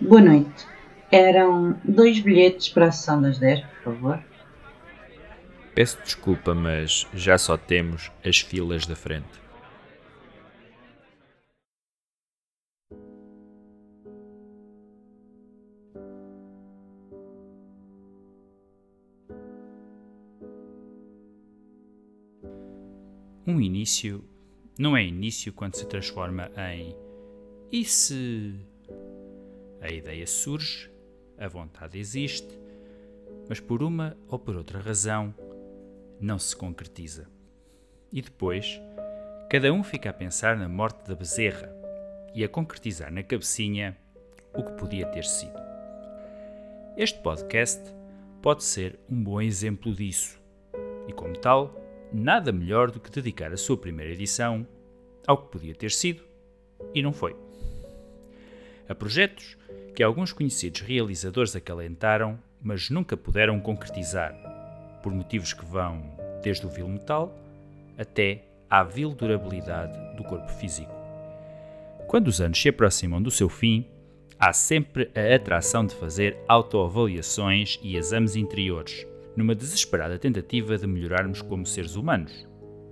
Boa noite. Eram dois bilhetes para a sessão das 10, por favor. Peço desculpa, mas já só temos as filas da frente. Um início não é início quando se transforma em e se a ideia surge, a vontade existe, mas por uma ou por outra razão não se concretiza. E depois, cada um fica a pensar na morte da bezerra e a concretizar na cabecinha o que podia ter sido. Este podcast pode ser um bom exemplo disso, e como tal, nada melhor do que dedicar a sua primeira edição ao que podia ter sido e não foi. A projetos que alguns conhecidos realizadores acalentaram, mas nunca puderam concretizar, por motivos que vão desde o vil metal até à vil durabilidade do corpo físico. Quando os anos se aproximam do seu fim, há sempre a atração de fazer autoavaliações e exames interiores, numa desesperada tentativa de melhorarmos como seres humanos.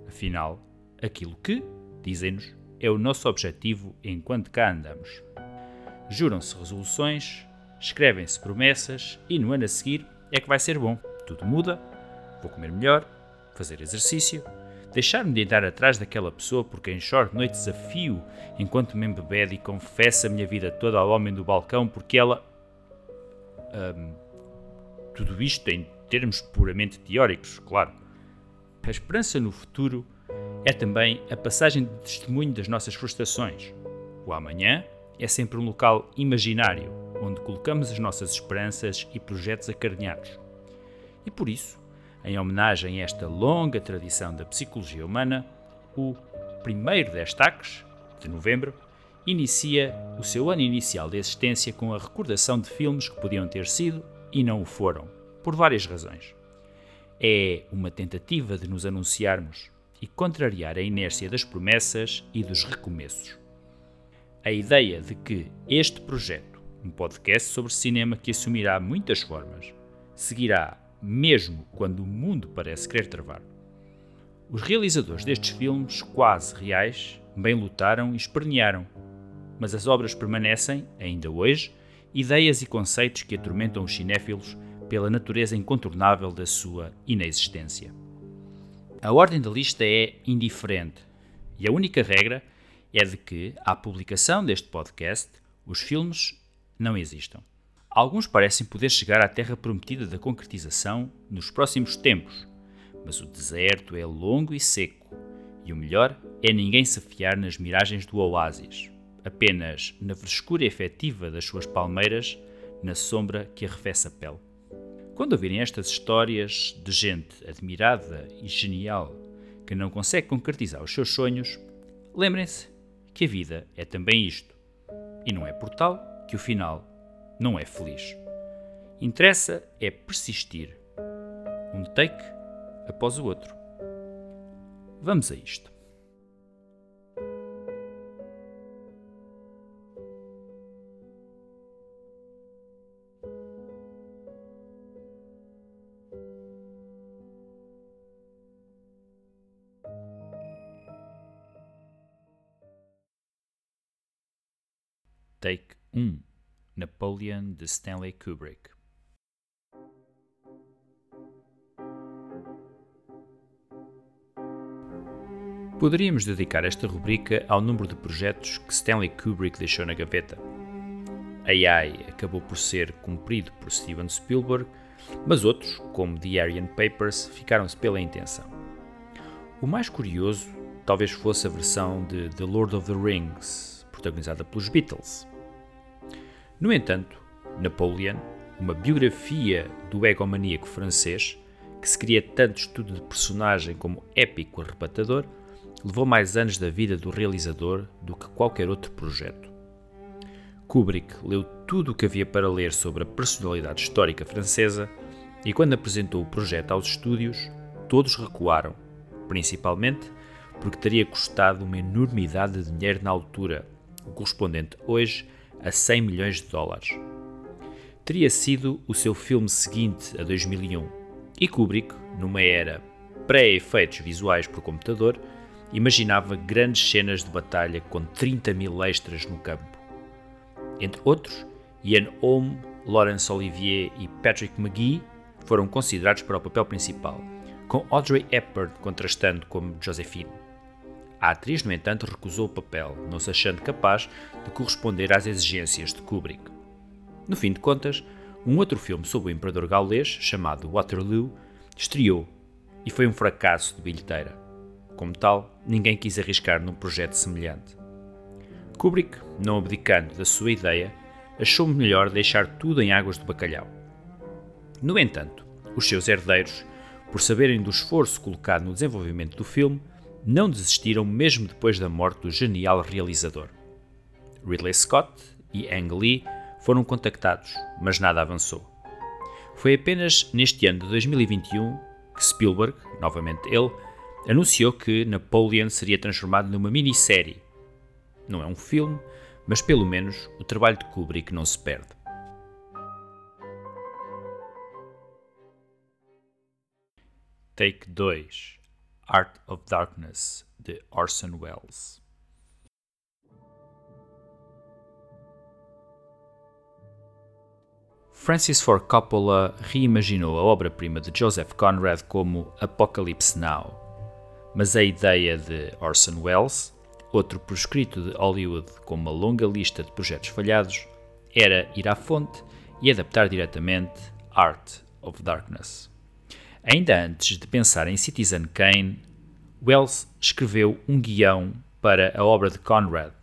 Afinal, aquilo que, dizem-nos, é o nosso objetivo enquanto cá andamos. Juram-se resoluções, escrevem-se promessas e no ano a seguir é que vai ser bom. Tudo muda, vou comer melhor, fazer exercício, deixar-me de andar atrás daquela pessoa por quem choro noites a fio enquanto me embebede e confesso a minha vida toda ao homem do balcão porque ela. Hum, tudo isto em termos puramente teóricos, claro. A esperança no futuro é também a passagem de testemunho das nossas frustrações. O amanhã é sempre um local imaginário onde colocamos as nossas esperanças e projetos acarinhados. E por isso, em homenagem a esta longa tradição da psicologia humana, o primeiro destaques, de novembro, inicia o seu ano inicial de existência com a recordação de filmes que podiam ter sido e não o foram, por várias razões. É uma tentativa de nos anunciarmos e contrariar a inércia das promessas e dos recomeços. A ideia de que este projeto, um podcast sobre cinema que assumirá muitas formas, seguirá mesmo quando o mundo parece querer travar. Os realizadores destes filmes, quase reais, bem lutaram e espernearam, mas as obras permanecem, ainda hoje, ideias e conceitos que atormentam os cinéfilos pela natureza incontornável da sua inexistência. A ordem da lista é indiferente e a única regra é de que, à publicação deste podcast, os filmes não existam. Alguns parecem poder chegar à terra prometida da concretização nos próximos tempos, mas o deserto é longo e seco, e o melhor é ninguém se fiar nas miragens do oásis, apenas na frescura efetiva das suas palmeiras, na sombra que arrefece a pele. Quando ouvirem estas histórias de gente admirada e genial que não consegue concretizar os seus sonhos, lembrem-se que a vida é também isto. E não é por tal que o final não é feliz. Interessa é persistir, um take após o outro. Vamos a isto. Take 1 Napoleon de Stanley Kubrick Poderíamos dedicar esta rubrica ao número de projetos que Stanley Kubrick deixou na gaveta. AI acabou por ser cumprido por Steven Spielberg, mas outros, como The Aryan Papers, ficaram-se pela intenção. O mais curioso talvez fosse a versão de The Lord of the Rings, protagonizada pelos Beatles. No entanto, Napoleon, uma biografia do egomaníaco francês, que se queria tanto estudo de personagem como épico arrebatador, levou mais anos da vida do realizador do que qualquer outro projeto. Kubrick leu tudo o que havia para ler sobre a personalidade histórica francesa e, quando apresentou o projeto aos estúdios, todos recuaram, principalmente porque teria custado uma enormidade de dinheiro na altura o correspondente hoje a 100 milhões de dólares. Teria sido o seu filme seguinte a 2001 e Kubrick, numa era pré-efeitos visuais por computador, imaginava grandes cenas de batalha com 30 mil extras no campo. Entre outros, Ian Holm, Laurence Olivier e Patrick McGee foram considerados para o papel principal, com Audrey Hepburn contrastando como Josephine. A atriz, no entanto, recusou o papel, não se achando capaz de corresponder às exigências de Kubrick. No fim de contas, um outro filme sobre o imperador gaulês, chamado Waterloo, estreou e foi um fracasso de bilheteira. Como tal, ninguém quis arriscar num projeto semelhante. Kubrick, não abdicando da sua ideia, achou melhor deixar tudo em águas de bacalhau. No entanto, os seus herdeiros, por saberem do esforço colocado no desenvolvimento do filme, não desistiram mesmo depois da morte do genial realizador. Ridley Scott e Ang Lee foram contactados, mas nada avançou. Foi apenas neste ano de 2021 que Spielberg, novamente ele, anunciou que Napoleon seria transformado numa minissérie. Não é um filme, mas pelo menos o trabalho de Kubrick não se perde. Take 2 Art of Darkness de Orson Welles. Francis Ford Coppola reimaginou a obra-prima de Joseph Conrad como Apocalypse Now, mas a ideia de Orson Welles, outro proscrito de Hollywood com uma longa lista de projetos falhados, era ir à fonte e adaptar diretamente Art of Darkness. Ainda antes de pensar em Citizen Kane, Wells escreveu um guião para a obra de Conrad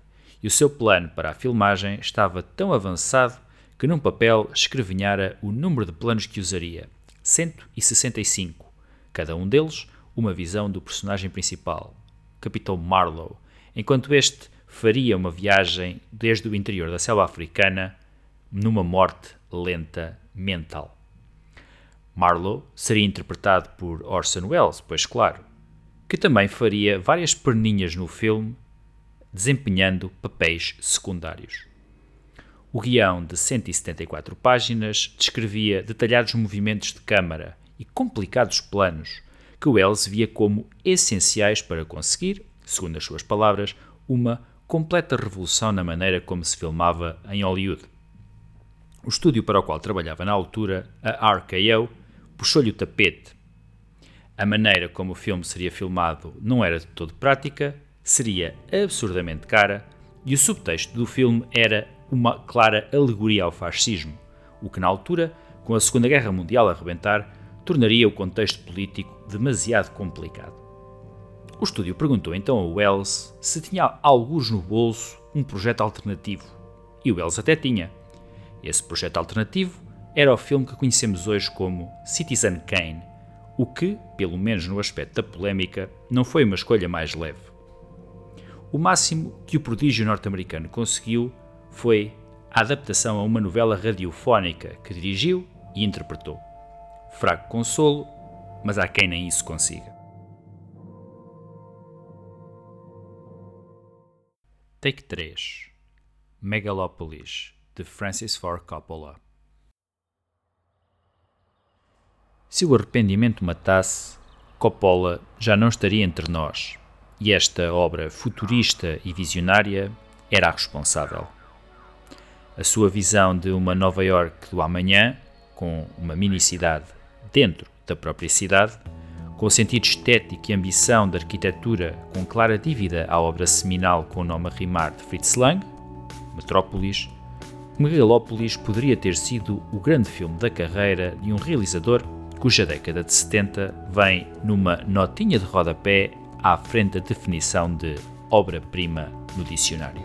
e o seu plano para a filmagem estava tão avançado que num papel escrevinhara o número de planos que usaria, 165, cada um deles uma visão do personagem principal, Capitão Marlowe, enquanto este faria uma viagem desde o interior da selva africana numa morte lenta mental. Marlowe seria interpretado por Orson Welles, pois claro, que também faria várias perninhas no filme, desempenhando papéis secundários. O guião de 174 páginas descrevia detalhados movimentos de câmara e complicados planos que Wells via como essenciais para conseguir, segundo as suas palavras, uma completa revolução na maneira como se filmava em Hollywood. O estúdio para o qual trabalhava na altura, a RKO, puxou-lhe o tapete. A maneira como o filme seria filmado não era de todo prática, seria absurdamente cara e o subtexto do filme era uma clara alegoria ao fascismo, o que na altura, com a Segunda Guerra Mundial a arrebentar, tornaria o contexto político demasiado complicado. O estúdio perguntou então a Wells se tinha alguns no bolso um projeto alternativo. E Wells até tinha. Esse projeto alternativo era o filme que conhecemos hoje como Citizen Kane, o que, pelo menos no aspecto da polémica, não foi uma escolha mais leve. O máximo que o prodígio norte-americano conseguiu foi a adaptação a uma novela radiofónica que dirigiu e interpretou. Fraco consolo, mas há quem nem isso consiga. Take 3 Megalopolis de Francis Ford Coppola Se o arrependimento matasse, Coppola já não estaria entre nós, e esta obra futurista e visionária era a responsável. A sua visão de uma Nova York do amanhã, com uma mini-cidade dentro da própria cidade, com o sentido estético e ambição da arquitetura com clara dívida à obra seminal com o nome a rimar de Fritz Lang, Metrópolis, Megalópolis poderia ter sido o grande filme da carreira de um realizador cuja década de 70 vem numa notinha de rodapé à frente da definição de obra-prima no dicionário.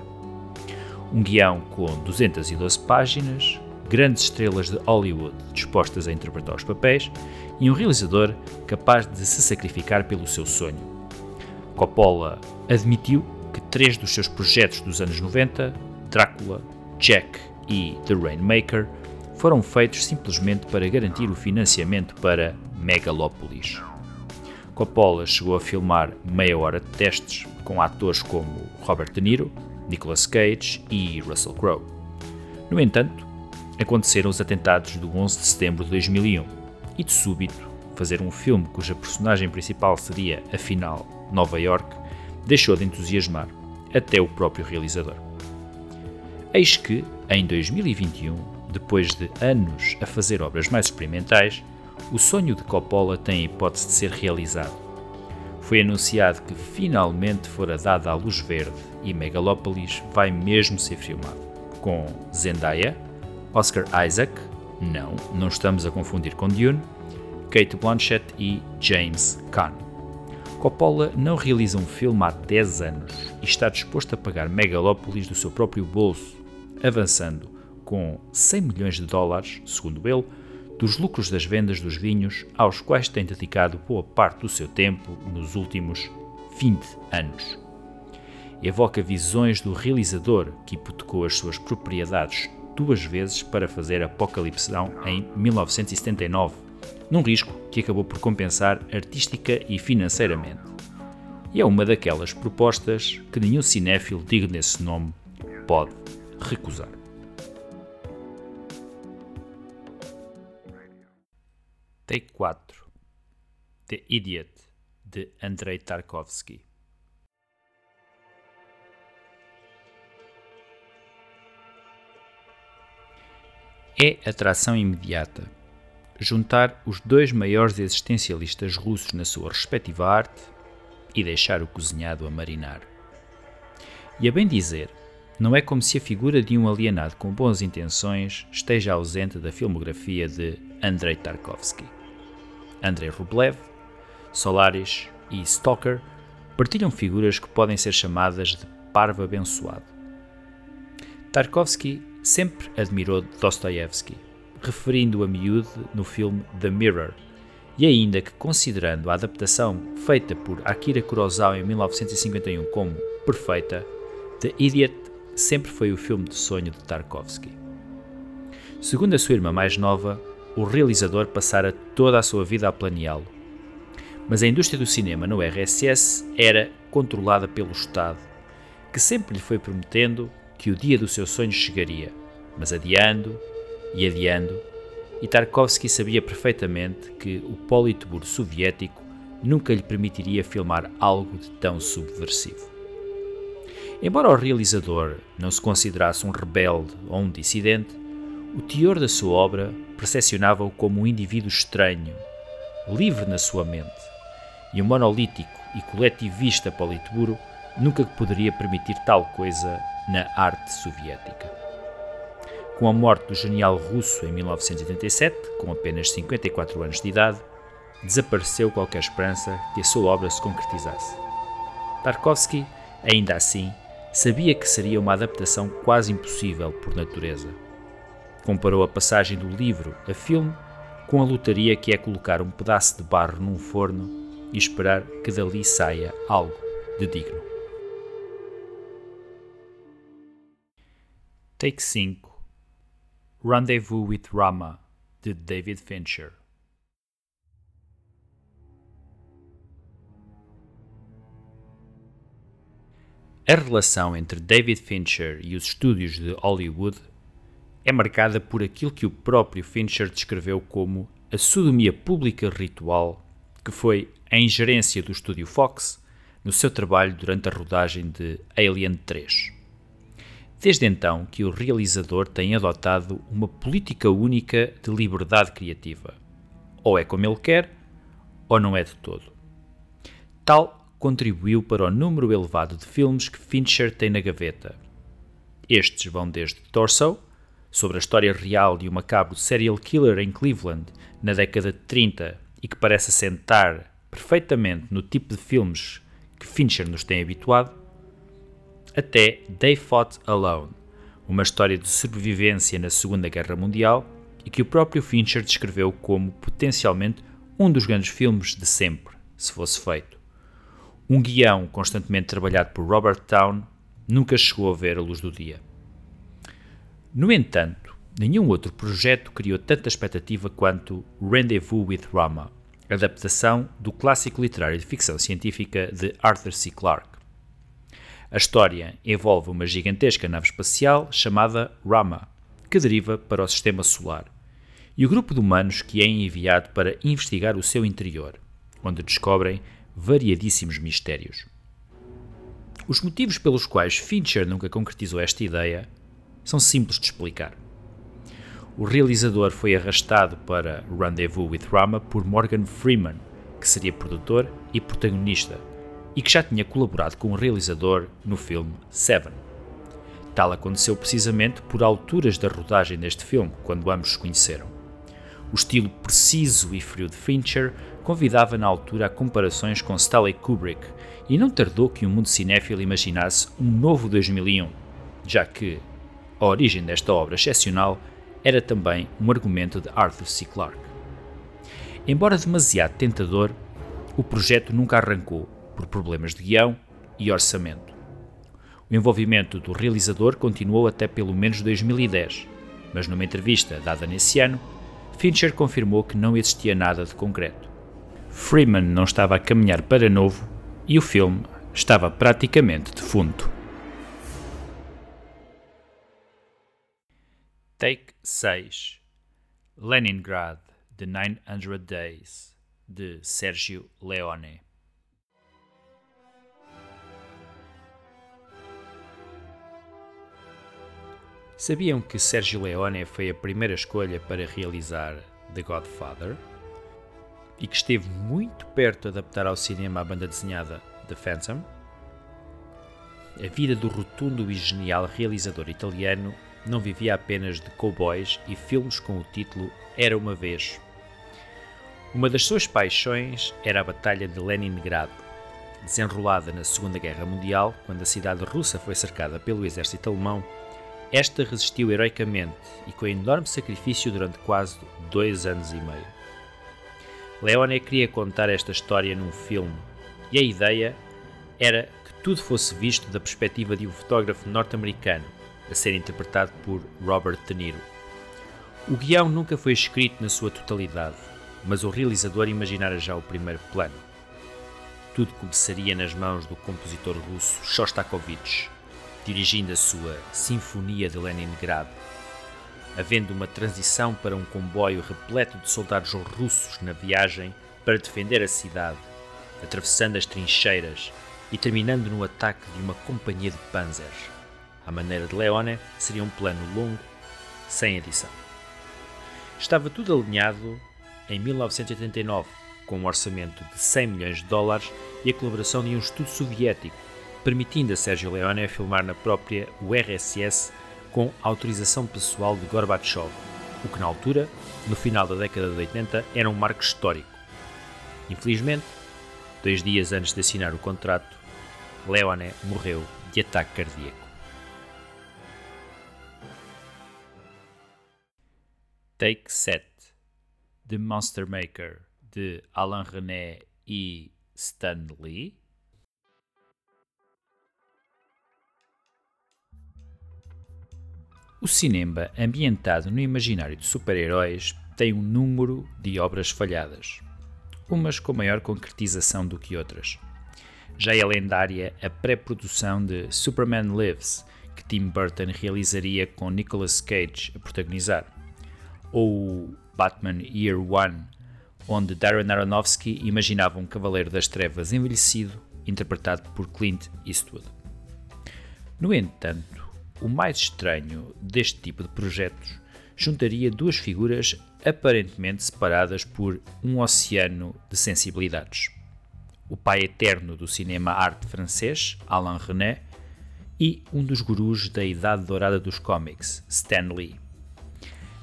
Um guião com 212 páginas, grandes estrelas de Hollywood dispostas a interpretar os papéis e um realizador capaz de se sacrificar pelo seu sonho. Coppola admitiu que três dos seus projetos dos anos 90, Drácula, Jack e The Rainmaker, foram feitos simplesmente para garantir o financiamento para Megalopolis. Coppola chegou a filmar meia hora de testes com atores como Robert De Niro, Nicolas Cage e Russell Crowe. No entanto, aconteceram os atentados do 11 de setembro de 2001 e, de súbito, fazer um filme cuja personagem principal seria, afinal, Nova York, deixou de entusiasmar até o próprio realizador. Eis que, em 2021, depois de anos a fazer obras mais experimentais, o sonho de Coppola tem a hipótese de ser realizado. Foi anunciado que finalmente fora dada a luz verde e Megalopolis vai mesmo ser filmado, com Zendaya, Oscar Isaac, não, não estamos a confundir com Dune, Kate Blanchett e James Caan. Coppola não realiza um filme há 10 anos e está disposto a pagar Megalopolis do seu próprio bolso, avançando com 100 milhões de dólares, segundo ele, dos lucros das vendas dos vinhos aos quais tem dedicado boa parte do seu tempo nos últimos 20 anos. Evoca visões do realizador que hipotecou as suas propriedades duas vezes para fazer Apocalipse Now em 1979, num risco que acabou por compensar artística e financeiramente. E é uma daquelas propostas que nenhum cinéfilo digno desse nome pode recusar. Take 4 The Idiot de Andrei Tarkovsky É atração imediata. Juntar os dois maiores existencialistas russos na sua respectiva arte e deixar o cozinhado a marinar. E a bem dizer, não é como se a figura de um alienado com boas intenções esteja ausente da filmografia de Andrei Tarkovsky. Andrei Rublev, Solaris e Stalker partilham figuras que podem ser chamadas de parvo abençoado. Tarkovsky sempre admirou Dostoevsky, referindo-o a miúde no filme The Mirror, e ainda que considerando a adaptação feita por Akira Kurosawa em 1951 como perfeita, The Idiot sempre foi o filme de sonho de Tarkovsky. Segundo a sua irmã mais nova, o realizador passara toda a sua vida a planeá-lo. Mas a indústria do cinema no RSS era controlada pelo Estado, que sempre lhe foi prometendo que o dia do seu sonho chegaria, mas adiando e adiando, e Tarkovsky sabia perfeitamente que o Politburo soviético nunca lhe permitiria filmar algo de tão subversivo. Embora o realizador não se considerasse um rebelde ou um dissidente, o teor da sua obra percepcionava-o como um indivíduo estranho, livre na sua mente, e um monolítico e coletivista Politburo nunca poderia permitir tal coisa na arte soviética. Com a morte do genial russo em 1987, com apenas 54 anos de idade, desapareceu qualquer esperança que a sua obra se concretizasse. Tarkovsky, ainda assim, sabia que seria uma adaptação quase impossível por natureza. Comparou a passagem do livro a filme com a lotaria que é colocar um pedaço de barro num forno e esperar que dali saia algo de digno. Take 5 Rendezvous with Rama de David Fincher A relação entre David Fincher e os estúdios de Hollywood é marcada por aquilo que o próprio Fincher descreveu como a sodomia pública ritual, que foi a ingerência do estúdio Fox no seu trabalho durante a rodagem de Alien 3. Desde então que o realizador tem adotado uma política única de liberdade criativa. Ou é como ele quer, ou não é de todo. Tal contribuiu para o número elevado de filmes que Fincher tem na gaveta. Estes vão desde Torso, sobre a história real de um macabro serial killer em Cleveland na década de 30 e que parece assentar perfeitamente no tipo de filmes que Fincher nos tem habituado, até They Fought Alone, uma história de sobrevivência na Segunda Guerra Mundial e que o próprio Fincher descreveu como potencialmente um dos grandes filmes de sempre, se fosse feito. Um guião constantemente trabalhado por Robert Town nunca chegou a ver a luz do dia. No entanto, nenhum outro projeto criou tanta expectativa quanto Rendezvous with Rama, adaptação do clássico literário de ficção científica de Arthur C. Clarke. A história envolve uma gigantesca nave espacial chamada Rama, que deriva para o sistema solar, e o grupo de humanos que é enviado para investigar o seu interior, onde descobrem variadíssimos mistérios. Os motivos pelos quais Fincher nunca concretizou esta ideia são simples de explicar. O realizador foi arrastado para Rendezvous with Rama por Morgan Freeman, que seria produtor e protagonista, e que já tinha colaborado com o realizador no filme Seven. Tal aconteceu precisamente por alturas da rodagem deste filme, quando ambos se conheceram. O estilo preciso e frio de Fincher convidava na altura a comparações com Stanley Kubrick, e não tardou que o mundo cinéfilo imaginasse um novo 2001, já que a origem desta obra excepcional era também um argumento de Arthur C. Clarke. Embora demasiado tentador, o projeto nunca arrancou por problemas de guião e orçamento. O envolvimento do realizador continuou até pelo menos 2010, mas numa entrevista dada nesse ano, Fincher confirmou que não existia nada de concreto. Freeman não estava a caminhar para novo e o filme estava praticamente defunto. Take 6 Leningrad The 900 Days de Sergio Leone Sabiam que Sergio Leone foi a primeira escolha para realizar The Godfather? E que esteve muito perto de adaptar ao cinema a banda desenhada The Phantom? A vida do rotundo e genial realizador italiano não vivia apenas de cowboys e filmes com o título Era uma Vez. Uma das suas paixões era a Batalha de Leningrado, desenrolada na Segunda Guerra Mundial, quando a cidade russa foi cercada pelo exército alemão. Esta resistiu heroicamente e com enorme sacrifício durante quase dois anos e meio. Leone queria contar esta história num filme e a ideia era que tudo fosse visto da perspectiva de um fotógrafo norte-americano a ser interpretado por Robert De Niro. O guião nunca foi escrito na sua totalidade, mas o realizador imaginara já o primeiro plano. Tudo começaria nas mãos do compositor russo Shostakovich, dirigindo a sua Sinfonia de Leningrado, havendo uma transição para um comboio repleto de soldados russos na viagem para defender a cidade, atravessando as trincheiras e terminando no ataque de uma companhia de panzers. À maneira de Leone, seria um plano longo, sem edição. Estava tudo alinhado em 1989, com um orçamento de 100 milhões de dólares e a colaboração de um estudo soviético, permitindo a Sergio Leone filmar na própria URSS com autorização pessoal de Gorbachev, o que na altura, no final da década de 80, era um marco histórico. Infelizmente, dois dias antes de assinar o contrato, Leone morreu de ataque cardíaco. Take 7 The Monster Maker de Alain René e Stan Lee. O cinema ambientado no imaginário de super-heróis tem um número de obras falhadas, umas com maior concretização do que outras. Já é lendária a pré-produção de Superman Lives, que Tim Burton realizaria com Nicolas Cage a protagonizar ou Batman Year One, onde Darren Aronofsky imaginava um Cavaleiro das Trevas envelhecido, interpretado por Clint Eastwood. No entanto, o mais estranho deste tipo de projetos juntaria duas figuras aparentemente separadas por um oceano de sensibilidades. O pai eterno do cinema arte francês, Alain René, e um dos gurus da idade dourada dos cómics, Stan Lee.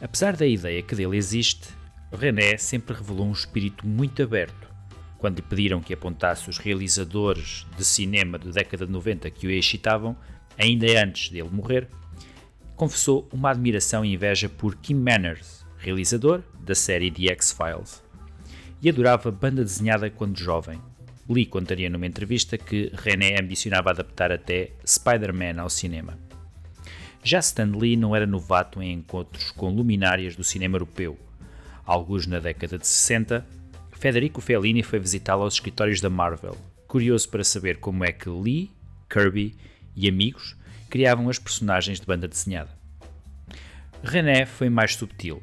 Apesar da ideia que dele existe, René sempre revelou um espírito muito aberto. Quando lhe pediram que apontasse os realizadores de cinema da década de 90 que o excitavam, ainda antes dele morrer, confessou uma admiração e inveja por Kim Manners, realizador da série The X-Files. E adorava banda desenhada quando jovem. Lee contaria numa entrevista que René ambicionava adaptar até Spider-Man ao cinema. Já Stan Lee não era novato em encontros com luminárias do cinema europeu. Alguns na década de 60, Federico Fellini foi visitá-lo aos escritórios da Marvel, curioso para saber como é que Lee, Kirby e amigos criavam as personagens de banda desenhada. René foi mais subtil.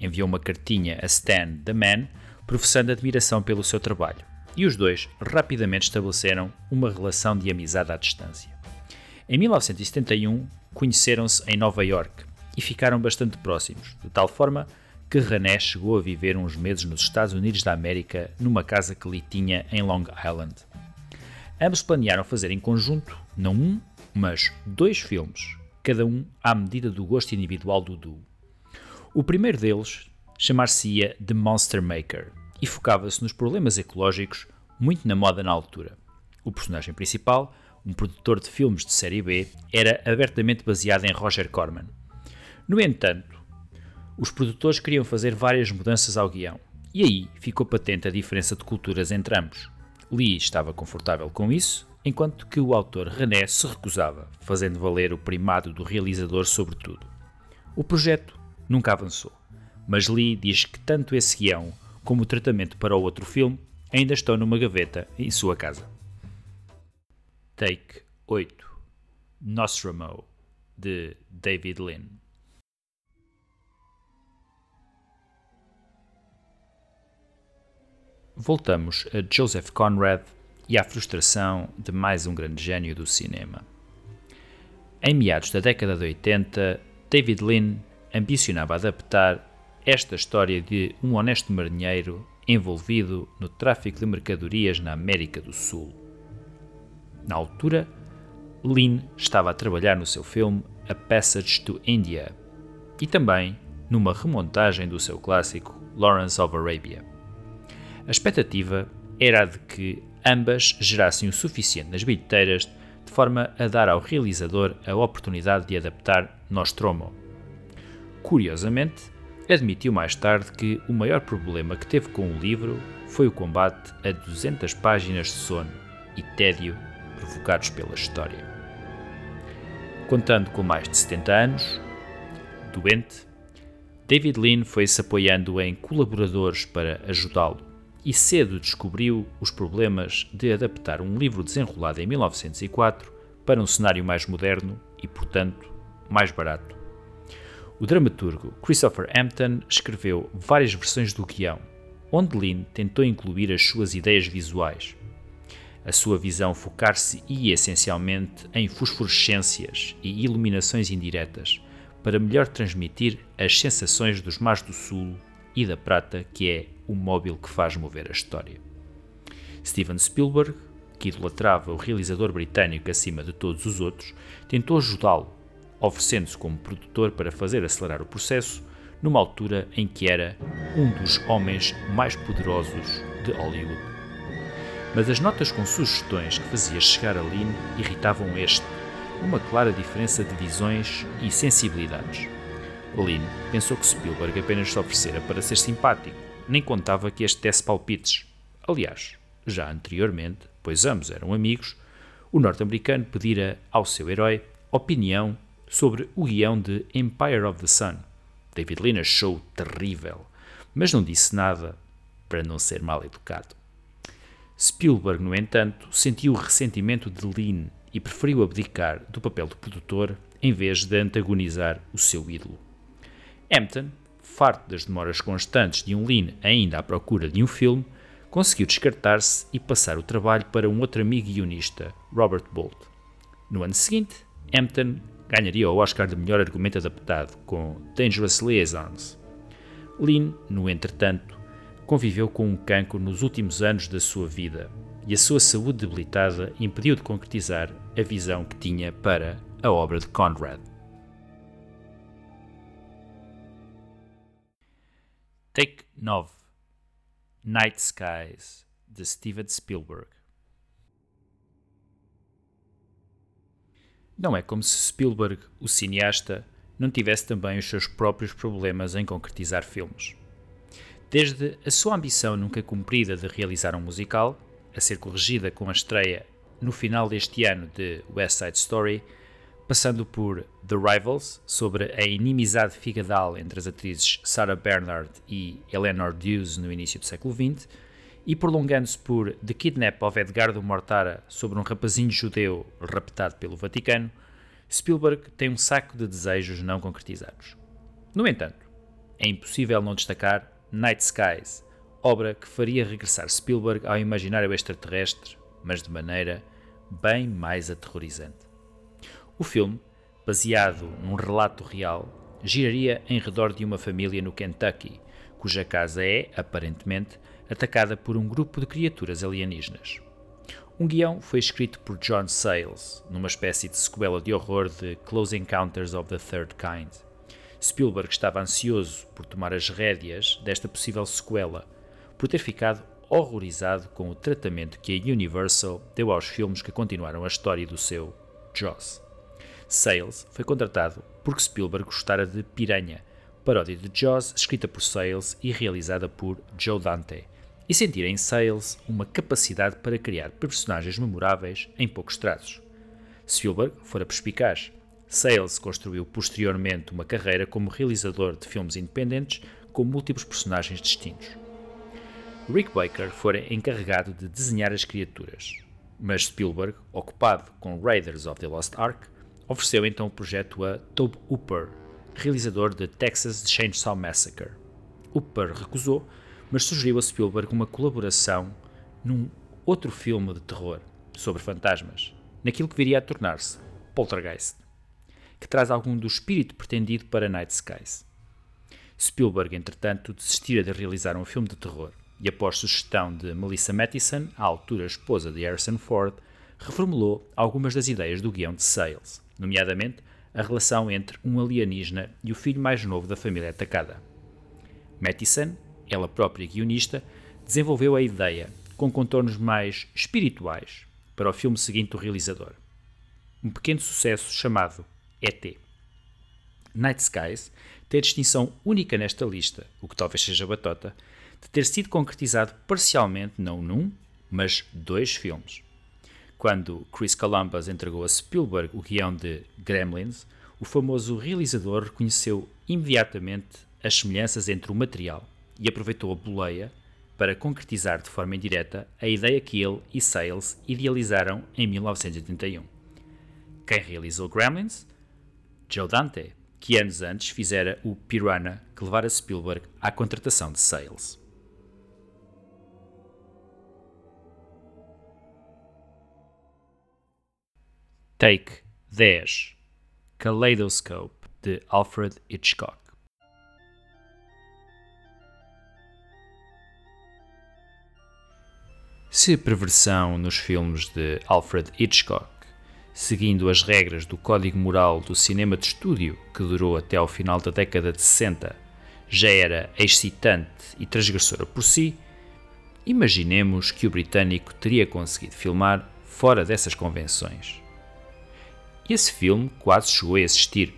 Enviou uma cartinha a Stan the Man, professando admiração pelo seu trabalho, e os dois rapidamente estabeleceram uma relação de amizade à distância. Em 1971, conheceram-se em Nova York e ficaram bastante próximos, de tal forma que René chegou a viver uns meses nos Estados Unidos da América numa casa que lhe tinha em Long Island. Ambos planearam fazer em conjunto, não um, mas dois filmes, cada um à medida do gosto individual do duo. O primeiro deles chamar-se-ia The Monster Maker e focava-se nos problemas ecológicos, muito na moda na altura. O personagem principal, um produtor de filmes de série B, era abertamente baseado em Roger Corman. No entanto, os produtores queriam fazer várias mudanças ao guião, e aí ficou patente a diferença de culturas entre ambos. Lee estava confortável com isso, enquanto que o autor René se recusava, fazendo valer o primado do realizador sobre tudo. O projeto nunca avançou, mas Lee diz que tanto esse guião como o tratamento para o outro filme ainda estão numa gaveta em sua casa. Take 8 Nostromo de David Lynn Voltamos a Joseph Conrad e à frustração de mais um grande gênio do cinema. Em meados da década de 80, David Lean ambicionava adaptar esta história de um honesto marinheiro envolvido no tráfico de mercadorias na América do Sul. Na altura, Lean estava a trabalhar no seu filme A Passage to India e também numa remontagem do seu clássico Lawrence of Arabia. A expectativa era a de que ambas gerassem o suficiente nas bilheteiras de forma a dar ao realizador a oportunidade de adaptar Nostromo. Curiosamente, admitiu mais tarde que o maior problema que teve com o livro foi o combate a 200 páginas de sono e tédio provocados pela história. Contando com mais de 70 anos, doente, David Lean foi-se apoiando em colaboradores para ajudá-lo e cedo descobriu os problemas de adaptar um livro desenrolado em 1904 para um cenário mais moderno e, portanto, mais barato. O dramaturgo Christopher Hampton escreveu várias versões do guião, onde Lynn tentou incluir as suas ideias visuais. A sua visão focar-se ia essencialmente em fosforescências e iluminações indiretas, para melhor transmitir as sensações dos mares do sul e da prata, que é o móvel que faz mover a história. Steven Spielberg, que idolatrava o realizador britânico acima de todos os outros, tentou ajudá-lo, oferecendo-se como produtor para fazer acelerar o processo, numa altura em que era um dos homens mais poderosos de Hollywood. Mas as notas com sugestões que fazia chegar a Lynn irritavam este, uma clara diferença de visões e sensibilidades. Lynn pensou que Spielberg apenas se oferecera para ser simpático, nem contava que este desse palpites. Aliás, já anteriormente, pois ambos eram amigos, o norte-americano pedira ao seu herói opinião sobre o guião de Empire of the Sun. David Lean achou terrível, mas não disse nada para não ser mal educado. Spielberg, no entanto, sentiu o ressentimento de Lean e preferiu abdicar do papel de produtor em vez de antagonizar o seu ídolo. Hampton, farto das demoras constantes de um Lean ainda à procura de um filme, conseguiu descartar-se e passar o trabalho para um outro amigo guionista, Robert Bolt. No ano seguinte, Hampton ganharia o Oscar de melhor argumento adaptado com Dangerous Liaisons. Lean, no entretanto, conviveu com um cancro nos últimos anos da sua vida e a sua saúde debilitada impediu de concretizar a visão que tinha para a obra de Conrad. Take 9 Night Skies de Steven Spielberg. Não é como se Spielberg, o cineasta, não tivesse também os seus próprios problemas em concretizar filmes. Desde a sua ambição nunca cumprida de realizar um musical, a ser corrigida com a estreia no final deste ano de West Side Story, passando por The Rivals, sobre a inimizade figadal entre as atrizes Sarah Bernhardt e Eleanor Duse no início do século XX, e prolongando-se por The Kidnap of Edgardo Mortara sobre um rapazinho judeu raptado pelo Vaticano, Spielberg tem um saco de desejos não concretizados. No entanto, é impossível não destacar Night Skies, obra que faria regressar Spielberg ao imaginário extraterrestre, mas de maneira bem mais aterrorizante. O filme, baseado num relato real, giraria em redor de uma família no Kentucky, cuja casa é, aparentemente, atacada por um grupo de criaturas alienígenas. Um guião foi escrito por John Sayles, numa espécie de sequela de horror de Close Encounters of the Third Kind. Spielberg estava ansioso por tomar as rédeas desta possível sequela, por ter ficado horrorizado com o tratamento que a Universal deu aos filmes que continuaram a história do seu Jaws. Sayles foi contratado porque Spielberg gostara de Piranha, paródia de Jaws escrita por Sayles e realizada por Joe Dante, e sentira em Sayles uma capacidade para criar personagens memoráveis em poucos traços. Spielberg fora perspicaz. Sayles construiu posteriormente uma carreira como realizador de filmes independentes com múltiplos personagens distintos. Rick Baker fora encarregado de desenhar as criaturas, mas Spielberg, ocupado com Raiders of the Lost Ark, ofereceu então o projeto a Tobe Hooper, realizador de Texas Chainsaw Massacre. Hooper recusou, mas sugeriu a Spielberg uma colaboração num outro filme de terror sobre fantasmas, naquilo que viria a tornar-se Poltergeist, que traz algum do espírito pretendido para Night Skies. Spielberg, entretanto, desistira de realizar um filme de terror e, após sugestão de Melissa Mathison, à altura esposa de Harrison Ford, reformulou algumas das ideias do guião de Sales, nomeadamente a relação entre um alienígena e o filho mais novo da família atacada. Mathison, ela própria guionista, desenvolveu a ideia, com contornos mais espirituais, para o filme seguinte do realizador. Um pequeno sucesso chamado ET. Night Skies tem a distinção única nesta lista, o que talvez seja batota, de ter sido concretizado parcialmente não num, mas dois filmes. Quando Chris Columbus entregou a Spielberg o guião de Gremlins, o famoso realizador reconheceu imediatamente as semelhanças entre o material e aproveitou a boleia para concretizar de forma indireta a ideia que ele e Sales idealizaram em 1981. Quem realizou Gremlins? Joe Dante, que anos antes fizera o Piranha que levara Spielberg à contratação de Sales. Take 10 Kaleidoscope de Alfred Hitchcock. Se a perversão nos filmes de Alfred Hitchcock, seguindo as regras do código moral do cinema de estúdio que durou até ao final da década de 60, já era excitante e transgressora por si, imaginemos que o britânico teria conseguido filmar fora dessas convenções. Esse filme quase chegou a existir.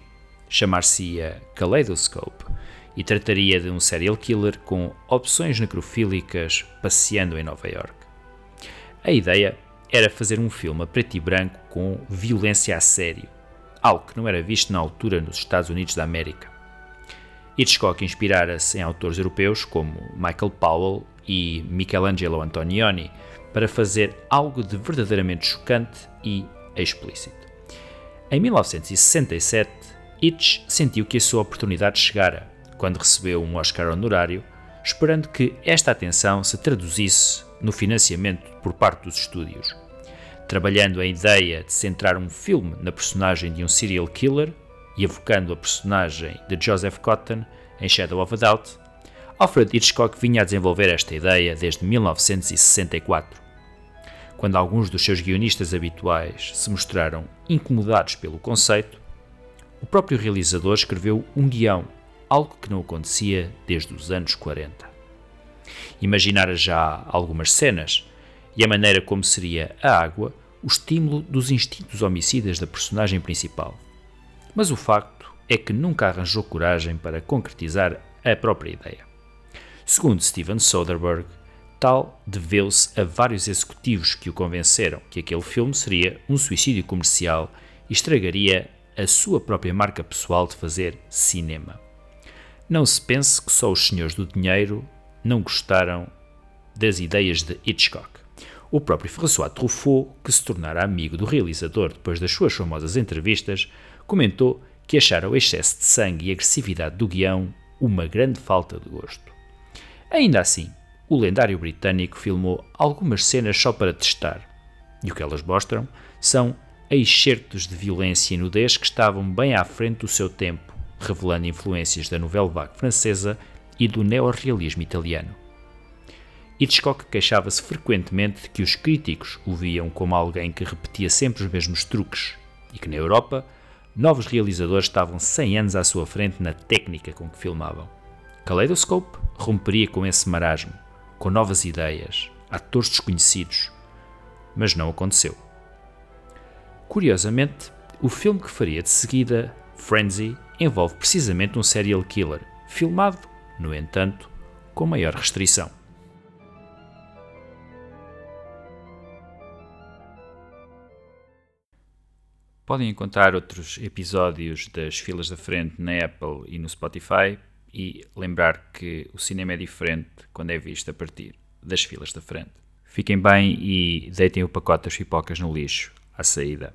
Chamar-se-ia Kaleidoscope e trataria de um serial killer com opções necrofílicas passeando em Nova York. A ideia era fazer um filme a preto e branco com violência a sério, algo que não era visto na altura nos Estados Unidos da América. Hitchcock inspirara-se em autores europeus como Michael Powell e Michelangelo Antonioni para fazer algo de verdadeiramente chocante e explícito. Em 1967, Hitch sentiu que a sua oportunidade chegara quando recebeu um Oscar honorário, esperando que esta atenção se traduzisse no financiamento por parte dos estúdios. Trabalhando a ideia de centrar um filme na personagem de um serial killer e evocando a personagem de Joseph Cotton em Shadow of a Doubt, Alfred Hitchcock vinha a desenvolver esta ideia desde 1964 quando alguns dos seus guionistas habituais se mostraram incomodados pelo conceito, o próprio realizador escreveu um guião, algo que não acontecia desde os anos 40. Imaginara já algumas cenas e a maneira como seria a água o estímulo dos instintos homicidas da personagem principal. Mas o facto é que nunca arranjou coragem para concretizar a própria ideia. Segundo Steven Soderbergh, tal deveu-se a vários executivos que o convenceram que aquele filme seria um suicídio comercial e estragaria a sua própria marca pessoal de fazer cinema. Não se pense que só os senhores do dinheiro não gostaram das ideias de Hitchcock. O próprio François Truffaut, que se tornara amigo do realizador depois das suas famosas entrevistas, comentou que acharam o excesso de sangue e agressividade do guião uma grande falta de gosto. Ainda assim, o lendário britânico filmou algumas cenas só para testar, e o que elas mostram são excertos de violência e nudez que estavam bem à frente do seu tempo, revelando influências da novela vague francesa e do neorrealismo italiano. Hitchcock queixava-se frequentemente de que os críticos o viam como alguém que repetia sempre os mesmos truques e que na Europa novos realizadores estavam 100 anos à sua frente na técnica com que filmavam. Kaleidoscope romperia com esse marasmo, com novas ideias, atores desconhecidos, mas não aconteceu. Curiosamente, o filme que faria de seguida, Frenzy, envolve precisamente um serial killer, filmado, no entanto, com maior restrição. Podem encontrar outros episódios das filas da frente na Apple e no Spotify e lembrar que o cinema é diferente quando é visto a partir das filas da frente. Fiquem bem e deitem o pacote das pipocas no lixo à saída.